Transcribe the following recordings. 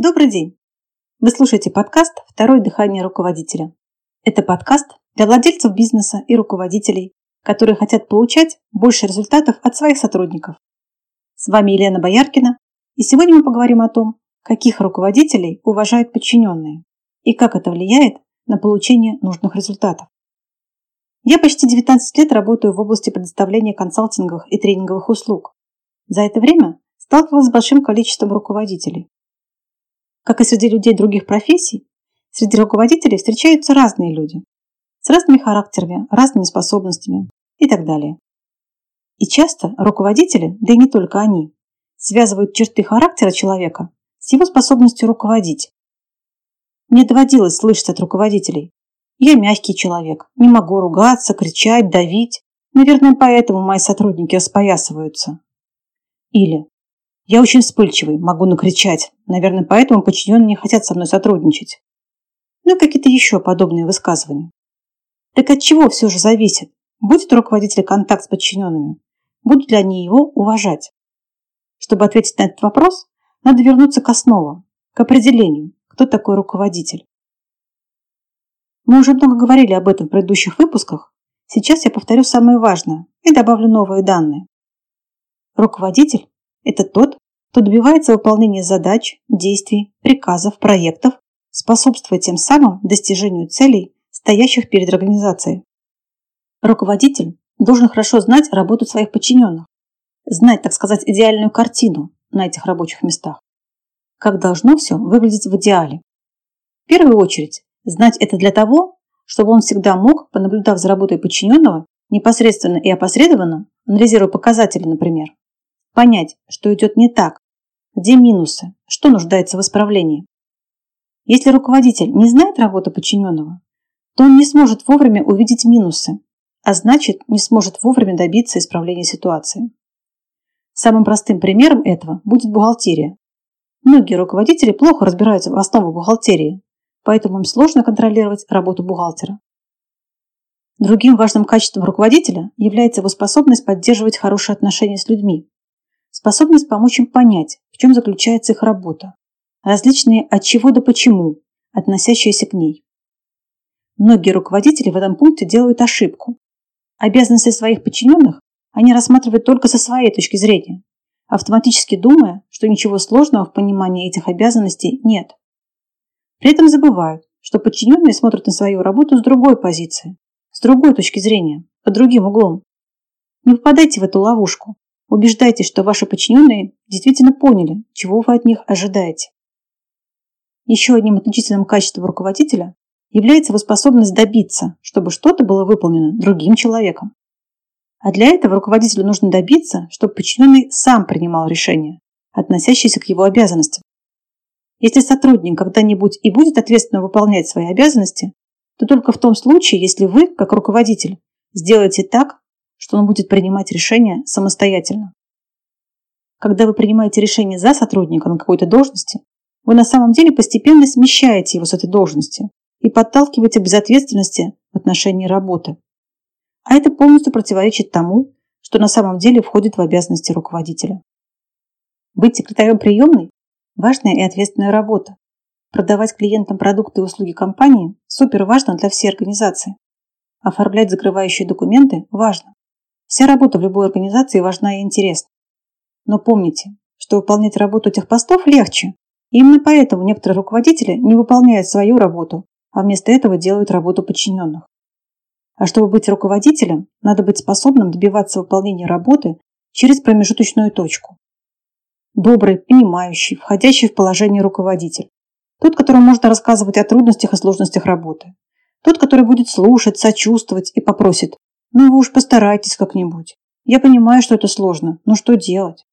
Добрый день! Вы слушаете подкаст «Второе дыхание руководителя». Это подкаст для владельцев бизнеса и руководителей, которые хотят получать больше результатов от своих сотрудников. С вами Елена Бояркина, и сегодня мы поговорим о том, каких руководителей уважают подчиненные и как это влияет на получение нужных результатов. Я почти 19 лет работаю в области предоставления консалтинговых и тренинговых услуг. За это время сталкивалась с большим количеством руководителей. Как и среди людей других профессий, среди руководителей встречаются разные люди с разными характерами, разными способностями и так далее. И часто руководители, да и не только они, связывают черты характера человека с его способностью руководить. Мне доводилось слышать от руководителей. Я мягкий человек, не могу ругаться, кричать, давить. Наверное, поэтому мои сотрудники распоясываются. Или я очень вспыльчивый, могу накричать. Наверное, поэтому подчиненные не хотят со мной сотрудничать. Ну и какие-то еще подобные высказывания. Так от чего все же зависит? Будет у руководителя контакт с подчиненными? Будут ли они его уважать? Чтобы ответить на этот вопрос, надо вернуться к основам, к определению, кто такой руководитель. Мы уже много говорили об этом в предыдущих выпусках. Сейчас я повторю самое важное и добавлю новые данные. Руководитель – это тот, кто добивается выполнения задач, действий, приказов, проектов, способствуя тем самым достижению целей, стоящих перед организацией. Руководитель должен хорошо знать работу своих подчиненных, знать, так сказать, идеальную картину на этих рабочих местах как должно все выглядеть в идеале. В первую очередь, знать это для того, чтобы он всегда мог, понаблюдав за работой подчиненного, непосредственно и опосредованно, анализируя показатели, например, понять, что идет не так, где минусы, что нуждается в исправлении. Если руководитель не знает работы подчиненного, то он не сможет вовремя увидеть минусы, а значит не сможет вовремя добиться исправления ситуации. Самым простым примером этого будет бухгалтерия, Многие руководители плохо разбираются в основах бухгалтерии, поэтому им сложно контролировать работу бухгалтера. Другим важным качеством руководителя является его способность поддерживать хорошие отношения с людьми, способность помочь им понять, в чем заключается их работа, различные от чего до почему, относящиеся к ней. Многие руководители в этом пункте делают ошибку. Обязанности своих подчиненных они рассматривают только со своей точки зрения, автоматически думая, что ничего сложного в понимании этих обязанностей нет. При этом забывают, что подчиненные смотрят на свою работу с другой позиции, с другой точки зрения, под другим углом. Не попадайте в эту ловушку. Убеждайтесь, что ваши подчиненные действительно поняли, чего вы от них ожидаете. Еще одним отличительным качеством руководителя является его способность добиться, чтобы что-то было выполнено другим человеком. А для этого руководителю нужно добиться, чтобы подчиненный сам принимал решения, относящиеся к его обязанностям. Если сотрудник когда-нибудь и будет ответственно выполнять свои обязанности, то только в том случае, если вы, как руководитель, сделаете так, что он будет принимать решения самостоятельно. Когда вы принимаете решение за сотрудника на какой-то должности, вы на самом деле постепенно смещаете его с этой должности и подталкиваете к безответственности в отношении работы. А это полностью противоречит тому, что на самом деле входит в обязанности руководителя. Быть секретарем приемной – важная и ответственная работа. Продавать клиентам продукты и услуги компании – супер важно для всей организации. Оформлять закрывающие документы – важно. Вся работа в любой организации важна и интересна. Но помните, что выполнять работу этих постов легче. И именно поэтому некоторые руководители не выполняют свою работу, а вместо этого делают работу подчиненных. А чтобы быть руководителем, надо быть способным добиваться выполнения работы через промежуточную точку. Добрый, понимающий, входящий в положение руководитель. Тот, которому можно рассказывать о трудностях и сложностях работы. Тот, который будет слушать, сочувствовать и попросит «Ну вы уж постарайтесь как-нибудь. Я понимаю, что это сложно, но что делать?»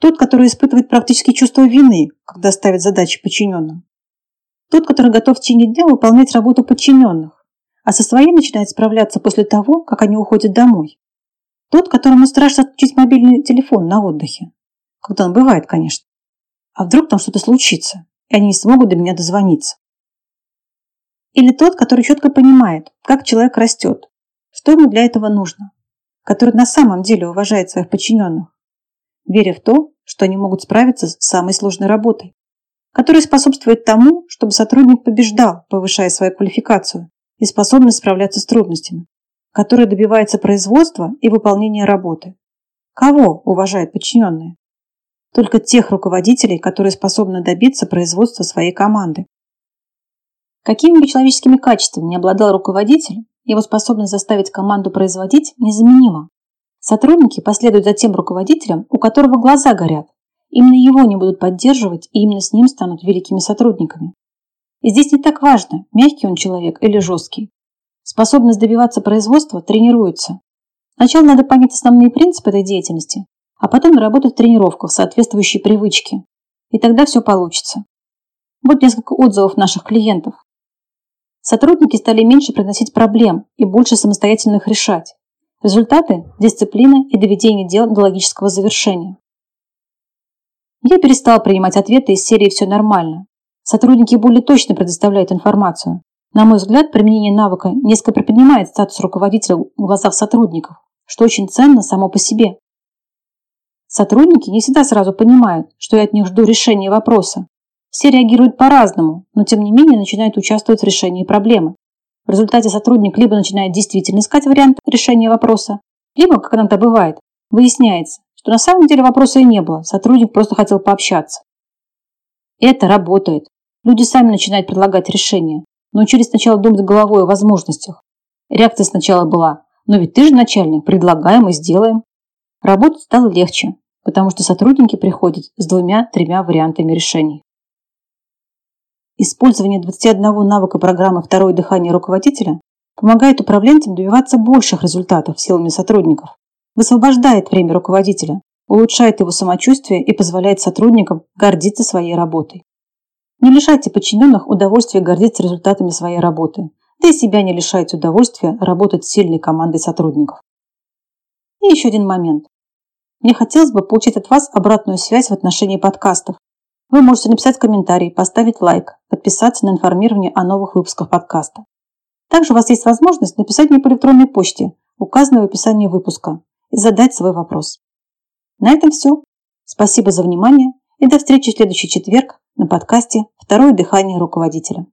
Тот, который испытывает практически чувство вины, когда ставит задачи подчиненным. Тот, который готов в течение дня выполнять работу подчиненных, а со своей начинает справляться после того, как они уходят домой. Тот, которому страшно отключить мобильный телефон на отдыхе. Когда он бывает, конечно. А вдруг там что-то случится, и они не смогут до меня дозвониться. Или тот, который четко понимает, как человек растет, что ему для этого нужно, который на самом деле уважает своих подчиненных, веря в то, что они могут справиться с самой сложной работой, который способствует тому, чтобы сотрудник побеждал, повышая свою квалификацию и способность справляться с трудностями, который добивается производства и выполнения работы. Кого уважают подчиненные? Только тех руководителей, которые способны добиться производства своей команды. Какими бы человеческими качествами не обладал руководитель, его способность заставить команду производить незаменима. Сотрудники последуют за тем руководителем, у которого глаза горят. Именно его не будут поддерживать, и именно с ним станут великими сотрудниками. И здесь не так важно, мягкий он человек или жесткий. Способность добиваться производства тренируется. Сначала надо понять основные принципы этой деятельности, а потом наработать в соответствующей привычке. И тогда все получится. Вот несколько отзывов наших клиентов. Сотрудники стали меньше приносить проблем и больше самостоятельно их решать. Результаты – дисциплина и доведение дел до логического завершения. Я перестал принимать ответы из серии «Все нормально». Сотрудники более точно предоставляют информацию. На мой взгляд, применение навыка несколько приподнимает статус руководителя в глазах сотрудников, что очень ценно само по себе. Сотрудники не всегда сразу понимают, что я от них жду решения вопроса, все реагируют по-разному, но тем не менее начинают участвовать в решении проблемы. В результате сотрудник либо начинает действительно искать вариант решения вопроса, либо, как иногда бывает, выясняется, что на самом деле вопроса и не было, сотрудник просто хотел пообщаться. Это работает. Люди сами начинают предлагать решения, научились сначала думать головой о возможностях. Реакция сначала была «но ведь ты же начальник, предлагаем и сделаем». Работать стало легче, потому что сотрудники приходят с двумя-тремя вариантами решений. Использование 21 навыка программы «Второе дыхание руководителя» помогает управленцам добиваться больших результатов силами сотрудников, высвобождает время руководителя, улучшает его самочувствие и позволяет сотрудникам гордиться своей работой. Не лишайте подчиненных удовольствия гордиться результатами своей работы, да и себя не лишайте удовольствия работать с сильной командой сотрудников. И еще один момент. Мне хотелось бы получить от вас обратную связь в отношении подкастов, вы можете написать комментарий, поставить лайк, подписаться на информирование о новых выпусках подкаста. Также у вас есть возможность написать мне по электронной почте, указанной в описании выпуска, и задать свой вопрос. На этом все. Спасибо за внимание и до встречи в следующий четверг на подкасте «Второе дыхание руководителя».